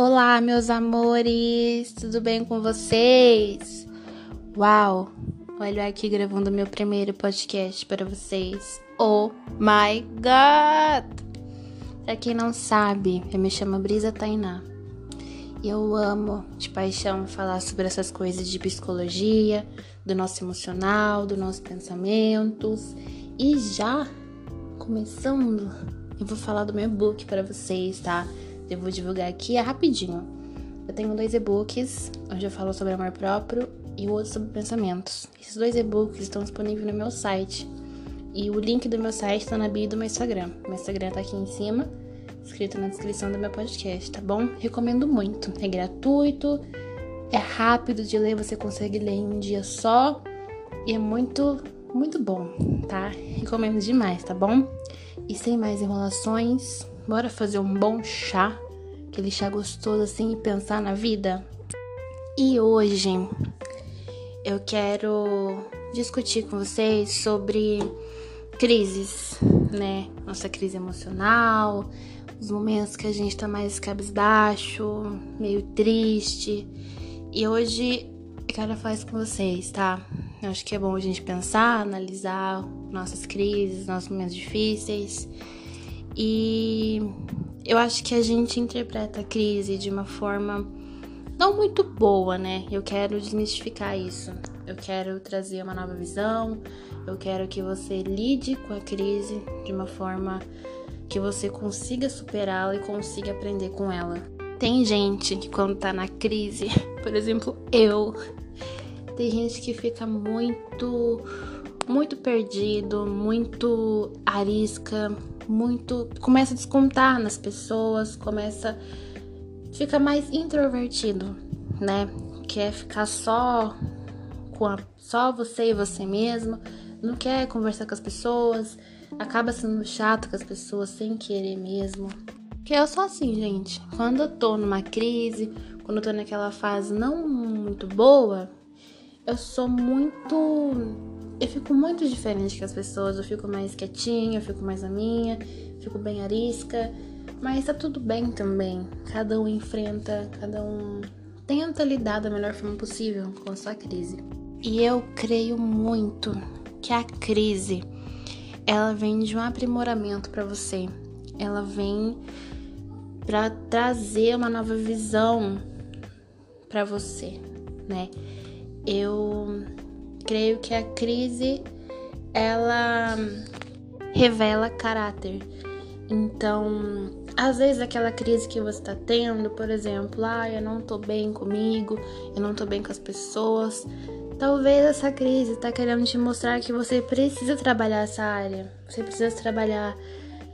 Olá, meus amores, tudo bem com vocês? Uau, olha aqui gravando meu primeiro podcast para vocês. Oh my god! Pra quem não sabe, eu me chamo Brisa Tainá. E eu amo de paixão falar sobre essas coisas de psicologia, do nosso emocional, dos nossos pensamentos. E já começando, eu vou falar do meu e-book para vocês, tá? Eu vou divulgar aqui é rapidinho. Eu tenho dois e-books, onde eu falo sobre amor próprio e o outro sobre pensamentos. Esses dois e-books estão disponíveis no meu site. E o link do meu site está na bio do meu Instagram. Meu Instagram tá aqui em cima, escrito na descrição do meu podcast, tá bom? Recomendo muito. É gratuito, é rápido de ler, você consegue ler em um dia só. E é muito, muito bom, tá? Recomendo demais, tá bom? E sem mais enrolações, bora fazer um bom chá, aquele chá gostoso assim e pensar na vida. E hoje eu quero discutir com vocês sobre crises, né? Nossa crise emocional, os momentos que a gente tá mais cabisbaixo, meio triste. E hoje eu quero falar com vocês, tá? Eu acho que é bom a gente pensar, analisar nossas crises, nossos momentos difíceis. E eu acho que a gente interpreta a crise de uma forma não muito boa, né? Eu quero desmistificar isso. Eu quero trazer uma nova visão. Eu quero que você lide com a crise de uma forma que você consiga superá-la e consiga aprender com ela. Tem gente que quando tá na crise, por exemplo, eu, tem gente que fica muito, muito perdido, muito arisca, muito. começa a descontar nas pessoas, começa. fica mais introvertido, né? Quer ficar só com a, só você e você mesmo, não quer conversar com as pessoas, acaba sendo chato com as pessoas sem querer mesmo. Que eu sou assim, gente. Quando eu tô numa crise, quando eu tô naquela fase não muito boa, eu sou muito. Eu fico muito diferente que as pessoas. Eu fico mais quietinha, eu fico mais a minha, fico bem arisca. Mas tá tudo bem também. Cada um enfrenta, cada um tenta lidar da melhor forma possível com a sua crise. E eu creio muito que a crise ela vem de um aprimoramento para você. Ela vem para trazer uma nova visão para você, né? eu creio que a crise ela revela caráter. Então, às vezes aquela crise que você está tendo, por exemplo, ah, eu não tô bem comigo, eu não tô bem com as pessoas. Talvez essa crise está querendo te mostrar que você precisa trabalhar essa área. Você precisa trabalhar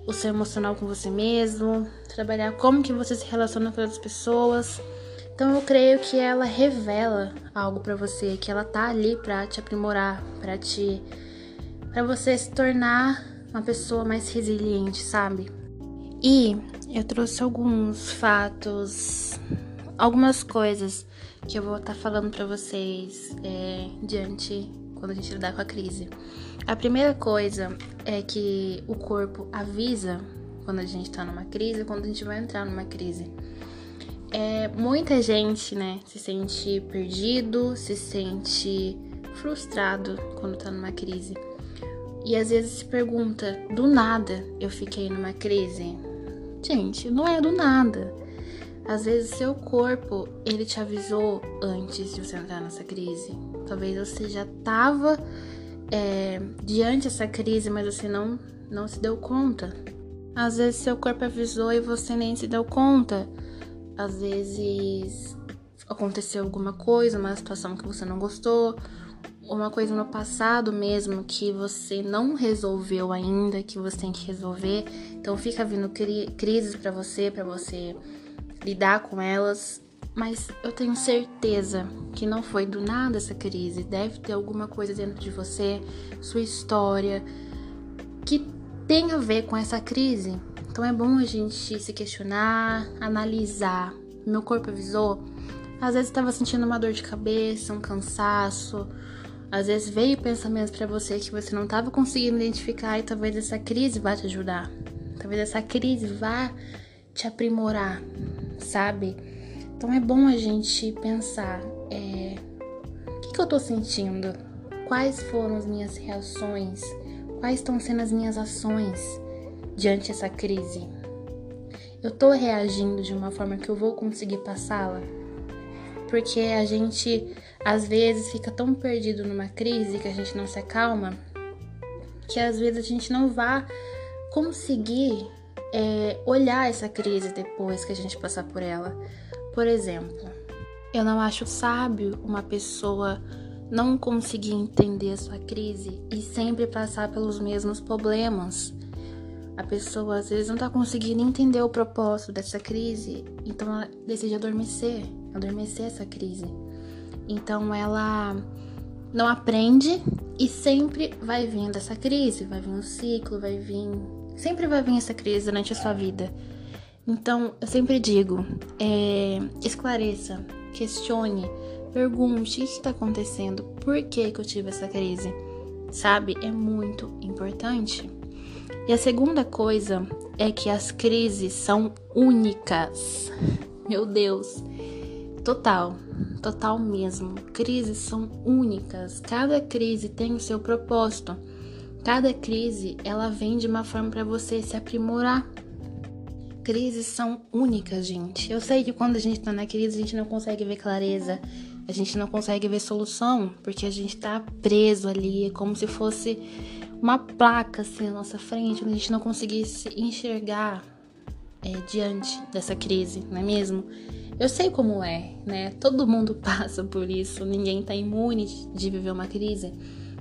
o seu emocional com você mesmo, trabalhar como que você se relaciona com as pessoas. Então eu creio que ela revela algo para você, que ela tá ali para te aprimorar, para te para você se tornar uma pessoa mais resiliente, sabe? E eu trouxe alguns fatos, algumas coisas que eu vou estar tá falando para vocês é, diante quando a gente lidar com a crise. A primeira coisa é que o corpo avisa quando a gente tá numa crise, quando a gente vai entrar numa crise. É, muita gente, né, se sente perdido, se sente frustrado quando tá numa crise. E às vezes se pergunta, do nada eu fiquei numa crise? Gente, não é do nada. Às vezes seu corpo, ele te avisou antes de você entrar nessa crise. Talvez você já tava é, diante dessa crise, mas você não, não se deu conta. Às vezes seu corpo avisou e você nem se deu conta. Às vezes aconteceu alguma coisa, uma situação que você não gostou, uma coisa no passado mesmo que você não resolveu ainda, que você tem que resolver. Então fica vindo cri crises para você, para você lidar com elas. Mas eu tenho certeza que não foi do nada essa crise. Deve ter alguma coisa dentro de você, sua história, que tem a ver com essa crise. Então é bom a gente se questionar, analisar. Meu corpo avisou. Às vezes estava sentindo uma dor de cabeça, um cansaço. Às vezes veio pensamentos para você que você não estava conseguindo identificar e talvez essa crise vá te ajudar. Talvez essa crise vá te aprimorar, sabe? Então é bom a gente pensar, é, o que, que eu tô sentindo? Quais foram as minhas reações? Quais estão sendo as minhas ações diante dessa crise? Eu tô reagindo de uma forma que eu vou conseguir passá-la? Porque a gente às vezes fica tão perdido numa crise que a gente não se acalma, que às vezes a gente não vai conseguir é, olhar essa crise depois que a gente passar por ela. Por exemplo, eu não acho sábio uma pessoa não conseguir entender a sua crise e sempre passar pelos mesmos problemas. A pessoa às vezes não tá conseguindo entender o propósito dessa crise, então ela decide adormecer, adormecer essa crise. Então ela não aprende e sempre vai vindo essa crise, vai vir um ciclo, vai vir. Sempre vai vir essa crise durante a sua vida. Então, eu sempre digo: é, esclareça, questione, pergunte o que está acontecendo, por que, que eu tive essa crise. Sabe? É muito importante. E a segunda coisa é que as crises são únicas. Meu Deus. Total, total mesmo. Crises são únicas. Cada crise tem o seu propósito. Cada crise, ela vem de uma forma para você se aprimorar. Crises são únicas, gente. Eu sei que quando a gente tá na crise, a gente não consegue ver clareza, a gente não consegue ver solução, porque a gente tá preso ali, é como se fosse uma placa assim na nossa frente, onde a gente não conseguisse enxergar é, diante dessa crise, não é mesmo? Eu sei como é, né? Todo mundo passa por isso, ninguém tá imune de viver uma crise.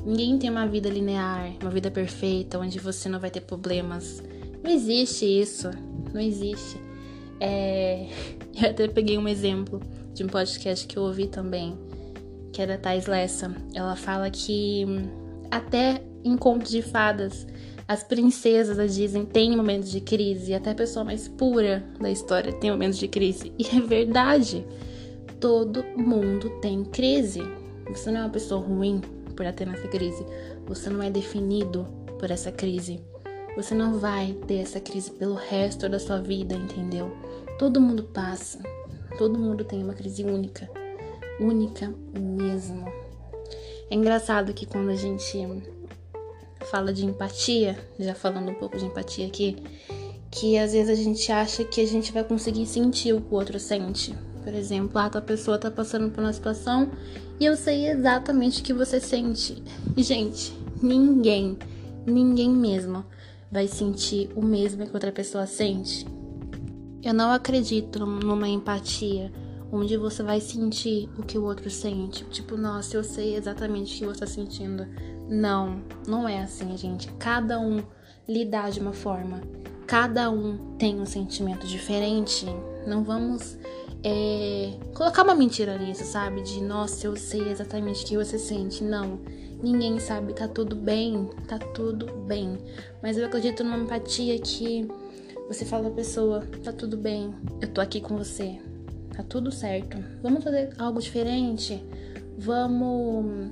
Ninguém tem uma vida linear, uma vida perfeita, onde você não vai ter problemas. Não existe isso, não existe. É... Eu até peguei um exemplo de um podcast que eu ouvi também, que é da Thais Lessa. Ela fala que até em contos de fadas as princesas Disney têm momentos de crise, até a pessoa mais pura da história tem momentos de crise. E é verdade. Todo mundo tem crise. Você não é uma pessoa ruim por ter nessa crise. Você não é definido por essa crise. Você não vai ter essa crise pelo resto da sua vida, entendeu? Todo mundo passa. Todo mundo tem uma crise única. Única mesmo. É engraçado que quando a gente fala de empatia, já falando um pouco de empatia aqui, que às vezes a gente acha que a gente vai conseguir sentir o que o outro sente. Por exemplo, a tua pessoa tá passando por uma situação e eu sei exatamente o que você sente. Gente, ninguém, ninguém mesmo vai sentir o mesmo que outra pessoa sente. Eu não acredito numa empatia onde você vai sentir o que o outro sente. Tipo, nossa, eu sei exatamente o que você tá sentindo. Não, não é assim, gente. Cada um lidar de uma forma. Cada um tem um sentimento diferente. Não vamos é, colocar uma mentira nisso, sabe? De nossa, eu sei exatamente o que você sente. Não. Ninguém sabe, tá tudo bem, tá tudo bem. Mas eu acredito numa empatia que você fala pra pessoa, tá tudo bem, eu tô aqui com você, tá tudo certo. Vamos fazer algo diferente? Vamos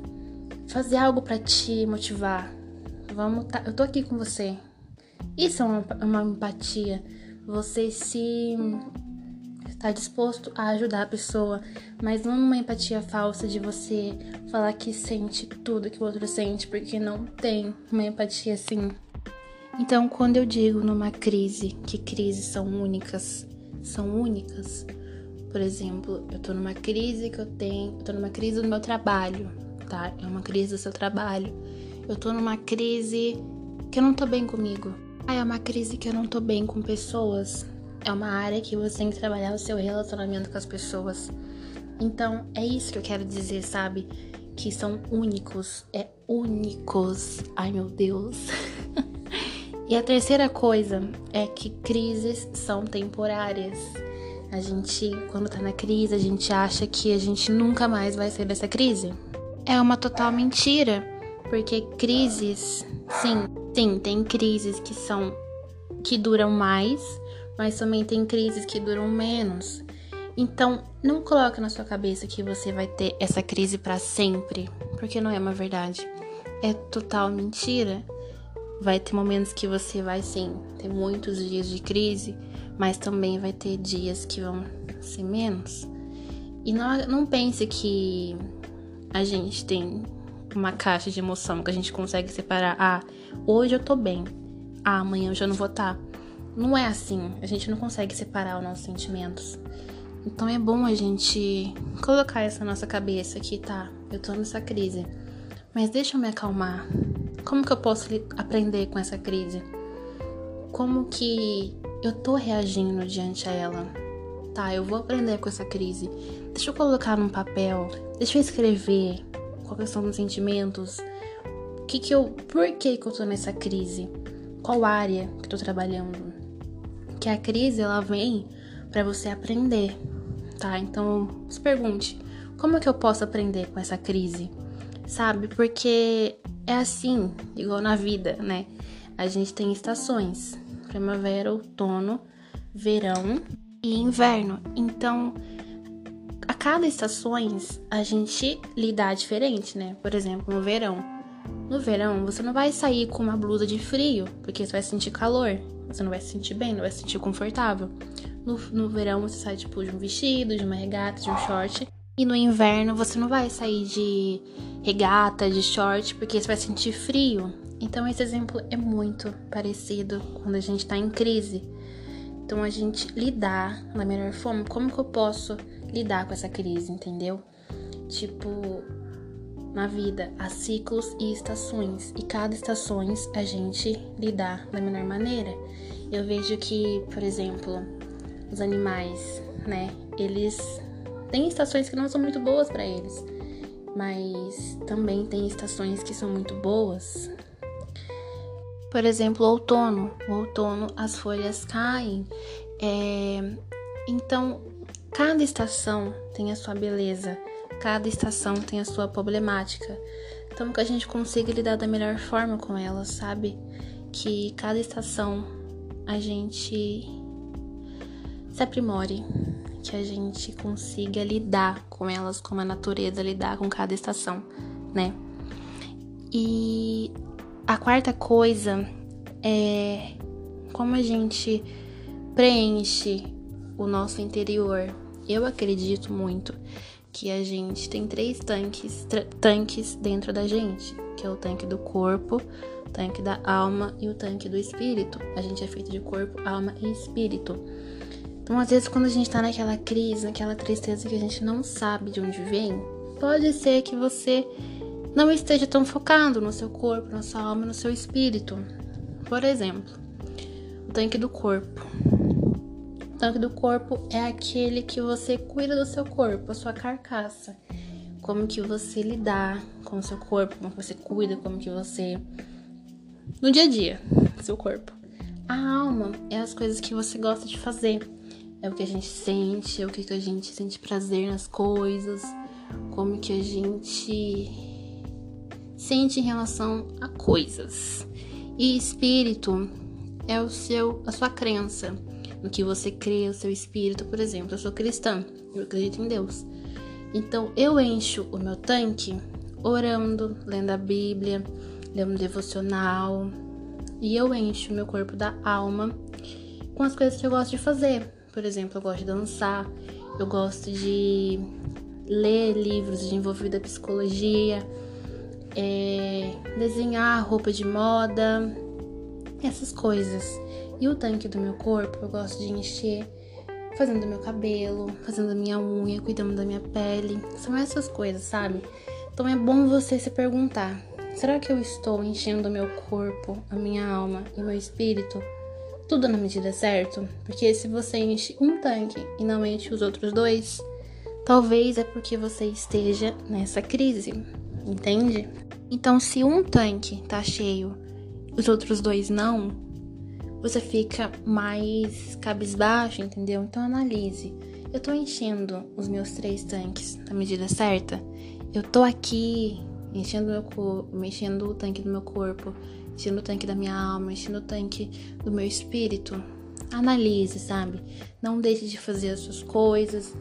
fazer algo para te motivar. Vamos, tá, eu tô aqui com você. Isso é uma, uma empatia. Você se está disposto a ajudar a pessoa, mas não uma empatia falsa de você falar que sente tudo que o outro sente, porque não tem uma empatia assim. Então, quando eu digo numa crise que crises são únicas, são únicas, por exemplo, eu tô numa crise que eu tenho, eu tô numa crise do meu trabalho, tá? É uma crise do seu trabalho. Eu tô numa crise que eu não tô bem comigo. Ah, é uma crise que eu não tô bem com pessoas. É uma área que você tem que trabalhar o seu relacionamento com as pessoas. Então, é isso que eu quero dizer, sabe? Que são únicos. É únicos. Ai, meu Deus. e a terceira coisa é que crises são temporárias. A gente, quando tá na crise, a gente acha que a gente nunca mais vai sair dessa crise. É uma total mentira, porque crises, sim, sim, tem crises que são que duram mais, mas também tem crises que duram menos. Então, não coloque na sua cabeça que você vai ter essa crise para sempre, porque não é uma verdade. É total mentira. Vai ter momentos que você vai sim ter muitos dias de crise, mas também vai ter dias que vão ser menos. E não, não pense que a gente tem uma caixa de emoção que a gente consegue separar. Ah, hoje eu tô bem. Ah, amanhã eu já não vou estar. Tá. Não é assim. A gente não consegue separar os nossos sentimentos. Então é bom a gente colocar essa nossa cabeça aqui, tá? Eu tô nessa crise. Mas deixa eu me acalmar. Como que eu posso aprender com essa crise? Como que eu tô reagindo diante a ela? Tá, eu vou aprender com essa crise. Deixa eu colocar num papel, deixa eu escrever quais são os sentimentos, o que que eu, por que que eu tô nessa crise? Qual área que eu tô trabalhando? Que a crise ela vem para você aprender, tá? Então, se pergunte, como é que eu posso aprender com essa crise? Sabe? Porque é assim, igual na vida, né? A gente tem estações: primavera, outono, verão e inverno. Então, a cada estações a gente lidar diferente, né? Por exemplo, no verão. No verão, você não vai sair com uma blusa de frio, porque você vai sentir calor. Você não vai se sentir bem, não vai se sentir confortável. No, no verão, você sai tipo de um vestido, de uma regata, de um short. E no inverno, você não vai sair de regata, de short, porque você vai sentir frio. Então, esse exemplo é muito parecido quando a gente tá em crise. Então, a gente lidar da melhor forma. Como que eu posso lidar com essa crise, entendeu? Tipo, na vida há ciclos e estações, e cada estações a gente lidar da melhor maneira. Eu vejo que, por exemplo, os animais, né, eles têm estações que não são muito boas para eles, mas também tem estações que são muito boas. Por exemplo, outono. O outono as folhas caem. É... Então, cada estação tem a sua beleza, cada estação tem a sua problemática. Então, que a gente consiga lidar da melhor forma com elas, sabe? Que cada estação a gente se aprimore, que a gente consiga lidar com elas, como a natureza lidar com cada estação, né? E a quarta coisa é como a gente preenche o nosso interior. Eu acredito muito que a gente tem três tanques, tanques dentro da gente, que é o tanque do corpo, o tanque da alma e o tanque do espírito. A gente é feito de corpo, alma e espírito. Então, às vezes, quando a gente tá naquela crise, naquela tristeza que a gente não sabe de onde vem, pode ser que você não esteja tão focado no seu corpo, na sua alma, no seu espírito. Por exemplo, o tanque do corpo. O tanque do corpo é aquele que você cuida do seu corpo, a sua carcaça. Como que você lidar com o seu corpo, como que você cuida, como que você no dia a dia, seu corpo. A alma é as coisas que você gosta de fazer é o que a gente sente, é o que a gente sente prazer nas coisas, como que a gente sente em relação a coisas. E espírito é o seu, a sua crença, no que você crê, o seu espírito, por exemplo. Eu sou cristã, eu acredito em Deus. Então eu encho o meu tanque orando, lendo a Bíblia, lendo um devocional, e eu encho o meu corpo da alma com as coisas que eu gosto de fazer. Por exemplo, eu gosto de dançar, eu gosto de ler livros de envolvida psicologia, é, desenhar roupa de moda, essas coisas. E o tanque do meu corpo eu gosto de encher fazendo meu cabelo, fazendo minha unha, cuidando da minha pele. São essas coisas, sabe? Então é bom você se perguntar: será que eu estou enchendo meu corpo, a minha alma e meu espírito tudo na medida certa, porque se você enche um tanque e não enche os outros dois, talvez é porque você esteja nessa crise, entende? Então, se um tanque tá cheio, os outros dois não, você fica mais cabisbaixo, entendeu? Então analise. Eu tô enchendo os meus três tanques na medida certa? Eu tô aqui enchendo meu corpo, o tanque do meu corpo, enchendo o tanque da minha alma, enchendo o tanque do meu espírito. Analise, sabe? Não deixe de fazer as suas coisas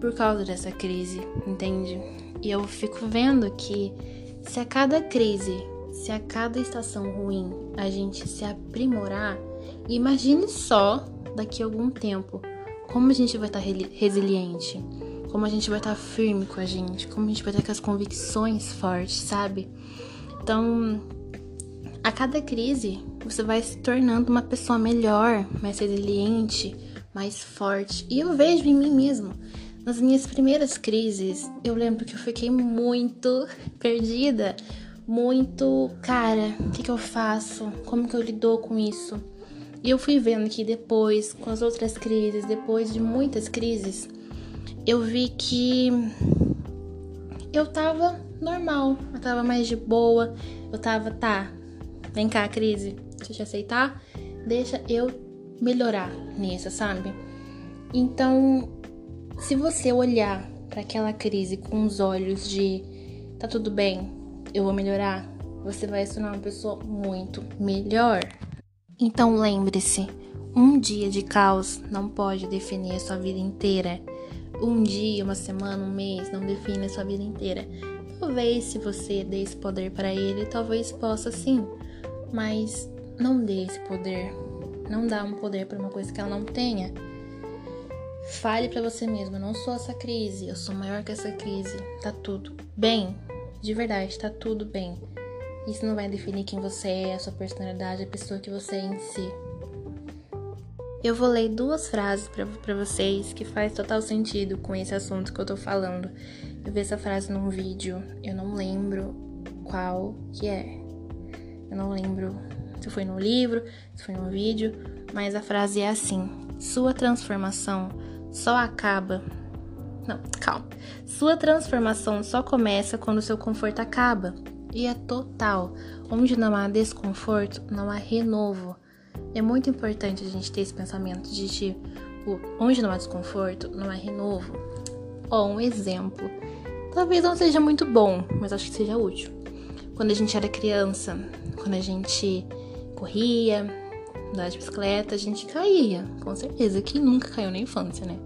por causa dessa crise, entende? E eu fico vendo que se a cada crise, se a cada estação ruim a gente se aprimorar, imagine só daqui a algum tempo como a gente vai estar resiliente, como a gente vai estar firme com a gente, como a gente vai estar com as convicções fortes, sabe? Então, a cada crise, você vai se tornando uma pessoa melhor, mais resiliente, mais forte. E eu vejo em mim mesmo. Nas minhas primeiras crises, eu lembro que eu fiquei muito perdida, muito, cara, o que, que eu faço? Como que eu lido com isso? E eu fui vendo que depois, com as outras crises, depois de muitas crises, eu vi que eu tava normal, eu tava mais de boa, eu tava, tá, vem cá, crise, deixa eu te aceitar, deixa eu melhorar nisso, sabe? Então, se você olhar para aquela crise com os olhos de tá tudo bem, eu vou melhorar, você vai se tornar uma pessoa muito melhor. Então lembre-se, um dia de caos não pode definir a sua vida inteira. Um dia, uma semana, um mês não define a sua vida inteira. Talvez se você dê esse poder para ele, talvez possa sim, mas não dê esse poder. Não dá um poder para uma coisa que ela não tenha. Fale para você mesmo, eu não sou essa crise, eu sou maior que essa crise. Tá tudo bem. De verdade, tá tudo bem. Isso não vai definir quem você é, a sua personalidade, a pessoa que você é em si. Eu vou ler duas frases para vocês que faz total sentido com esse assunto que eu tô falando. Eu vi essa frase num vídeo, eu não lembro qual que é. Eu não lembro se foi no livro, se foi no vídeo, mas a frase é assim: Sua transformação só acaba. Não, calma. Sua transformação só começa quando seu conforto acaba e é total. Onde não há desconforto, não há renovo. É muito importante a gente ter esse pensamento de tipo, onde não há desconforto, não há renovo. Ó, um exemplo. Talvez não seja muito bom, mas acho que seja útil. Quando a gente era criança, quando a gente corria, andava de bicicleta, a gente caía. Com certeza, quem nunca caiu na infância, né?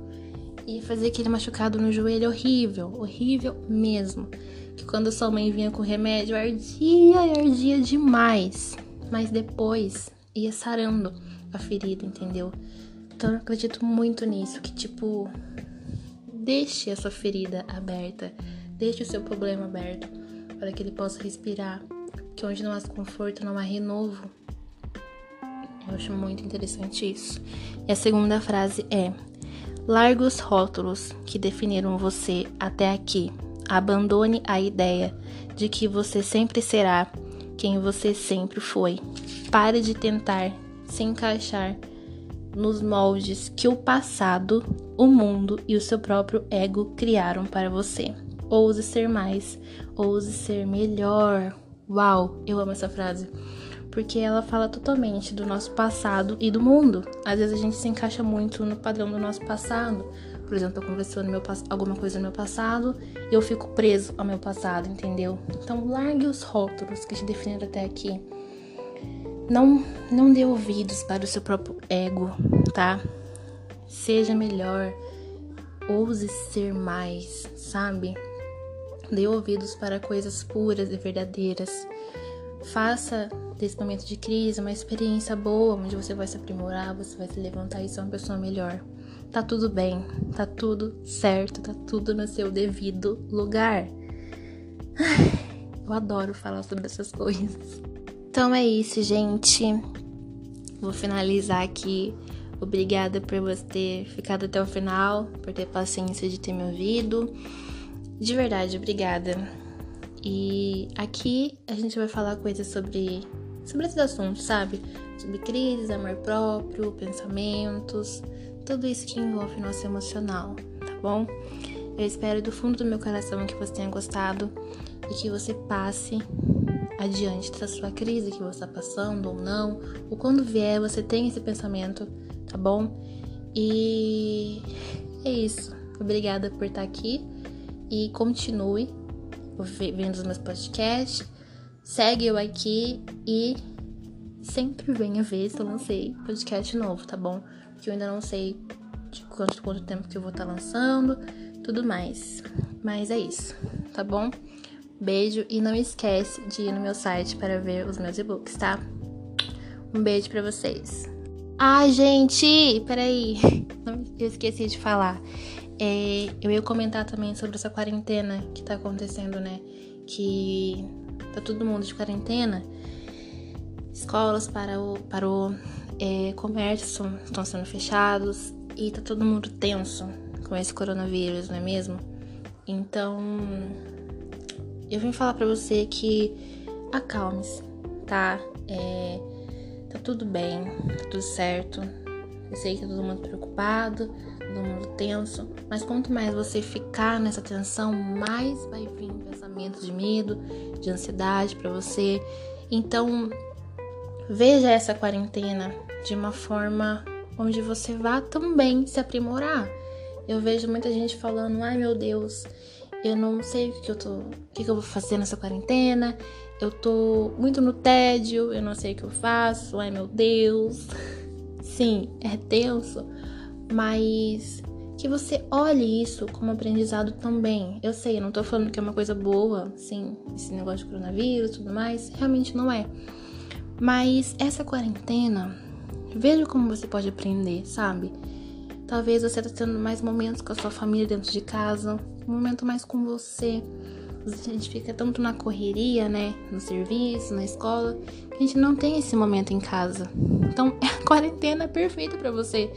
E fazia aquele machucado no joelho horrível, horrível mesmo que quando sua mãe vinha com remédio ardia e ardia demais. Mas depois ia sarando a ferida, entendeu? Então eu acredito muito nisso, que tipo, deixe a sua ferida aberta, deixe o seu problema aberto, para que ele possa respirar. Que onde não há conforto, não há renovo. Eu acho muito interessante isso. E a segunda frase é: Largue os rótulos que definiram você até aqui. Abandone a ideia de que você sempre será quem você sempre foi. Pare de tentar se encaixar nos moldes que o passado, o mundo e o seu próprio ego criaram para você. Ouse ser mais, ouse ser melhor. Uau, eu amo essa frase. Porque ela fala totalmente do nosso passado e do mundo. Às vezes a gente se encaixa muito no padrão do nosso passado, por exemplo, aconteceu no meu, alguma coisa no meu passado e eu fico preso ao meu passado, entendeu? Então, largue os rótulos que te definiram até aqui. Não, não dê ouvidos para o seu próprio ego, tá? Seja melhor, ouse ser mais, sabe? Dê ouvidos para coisas puras e verdadeiras. Faça desse momento de crise uma experiência boa, onde você vai se aprimorar, você vai se levantar e ser uma pessoa melhor tá tudo bem, tá tudo certo, tá tudo no seu devido lugar. Eu adoro falar sobre essas coisas. Então é isso, gente. Vou finalizar aqui. Obrigada por você ter ficado até o final, por ter paciência de ter me ouvido. De verdade, obrigada. E aqui a gente vai falar coisas sobre sobre esses assuntos, sabe? Sobre crise, amor próprio, pensamentos, tudo isso que envolve nosso emocional, tá bom? Eu espero do fundo do meu coração que você tenha gostado e que você passe adiante da sua crise que você está passando ou não, ou quando vier você tenha esse pensamento, tá bom? E é isso. Obrigada por estar aqui e continue vendo os meus podcasts. Segue eu aqui e sempre venha ver se eu lancei podcast novo, tá bom? que eu ainda não sei de quanto, quanto tempo que eu vou estar tá lançando, tudo mais. Mas é isso, tá bom? Beijo e não esquece de ir no meu site para ver os meus e-books, tá? Um beijo para vocês. Ah, gente, peraí, eu esqueci de falar. É, eu ia comentar também sobre essa quarentena que tá acontecendo, né? Que tá todo mundo de quarentena. Escolas para o, é, comércio estão sendo fechados e tá todo mundo tenso com esse coronavírus, não é mesmo? Então, eu vim falar para você que acalme-se, tá? É, tá tudo bem, tá tudo certo. Eu sei que tá todo mundo preocupado, mundo tenso, mas quanto mais você ficar nessa tensão, mais vai vir pensamentos de medo, de ansiedade para você. Então, veja essa quarentena de uma forma onde você vá também se aprimorar. Eu vejo muita gente falando: "Ai, meu Deus, eu não sei o que eu tô, o que eu vou fazer nessa quarentena. Eu tô muito no tédio, eu não sei o que eu faço. Ai, meu Deus." Sim, é tenso, mas que você olhe isso como aprendizado também. Eu sei, eu não tô falando que é uma coisa boa, sim, esse negócio de coronavírus e tudo mais, realmente não é. Mas essa quarentena, veja como você pode aprender, sabe? Talvez você tá tendo mais momentos com a sua família dentro de casa, um momento mais com você. A gente fica tanto na correria, né? No serviço, na escola, que a gente não tem esse momento em casa. Então, a quarentena é perfeita para você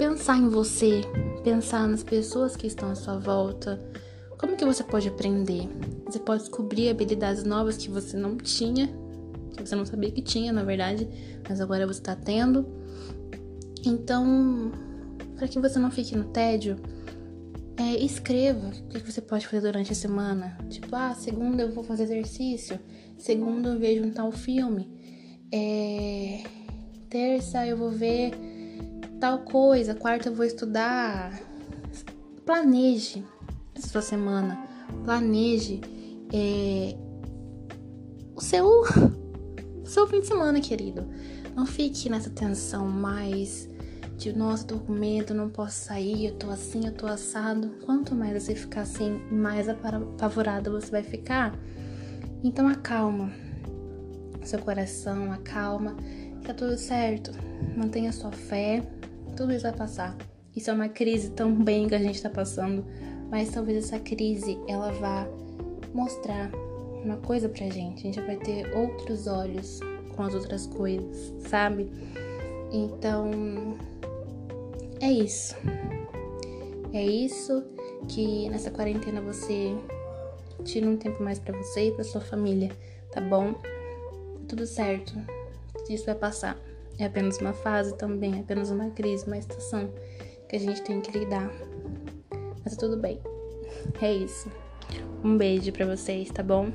pensar em você, pensar nas pessoas que estão à sua volta. Como que você pode aprender? Você pode descobrir habilidades novas que você não tinha, que você não sabia que tinha, na verdade, mas agora você está tendo. Então, para que você não fique no tédio, é, escreva o que você pode fazer durante a semana. Tipo, ah, segunda eu vou fazer exercício, segunda eu vejo um tal filme, é, terça eu vou ver tal coisa, quarta eu vou estudar. Planeje a sua semana, planeje é, o seu, o seu fim de semana, querido. Não fique nessa tensão mais de nossa, tô com medo, não posso sair, eu tô assim, eu tô assado. Quanto mais você ficar assim, mais apavorada você vai ficar. Então acalma seu coração, acalma, tá tudo certo. Mantenha sua fé, tudo isso vai passar. Isso é uma crise também que a gente tá passando, mas talvez essa crise ela vá mostrar uma coisa pra gente. A gente vai ter outros olhos com as outras coisas, sabe? Então, é isso. É isso que nessa quarentena você tira um tempo mais para você e para sua família, tá bom? Tudo certo. Isso vai passar. É apenas uma fase também, é apenas uma crise, uma estação que a gente tem que lidar. Mas tá tudo bem. É isso. Um beijo para vocês, tá bom?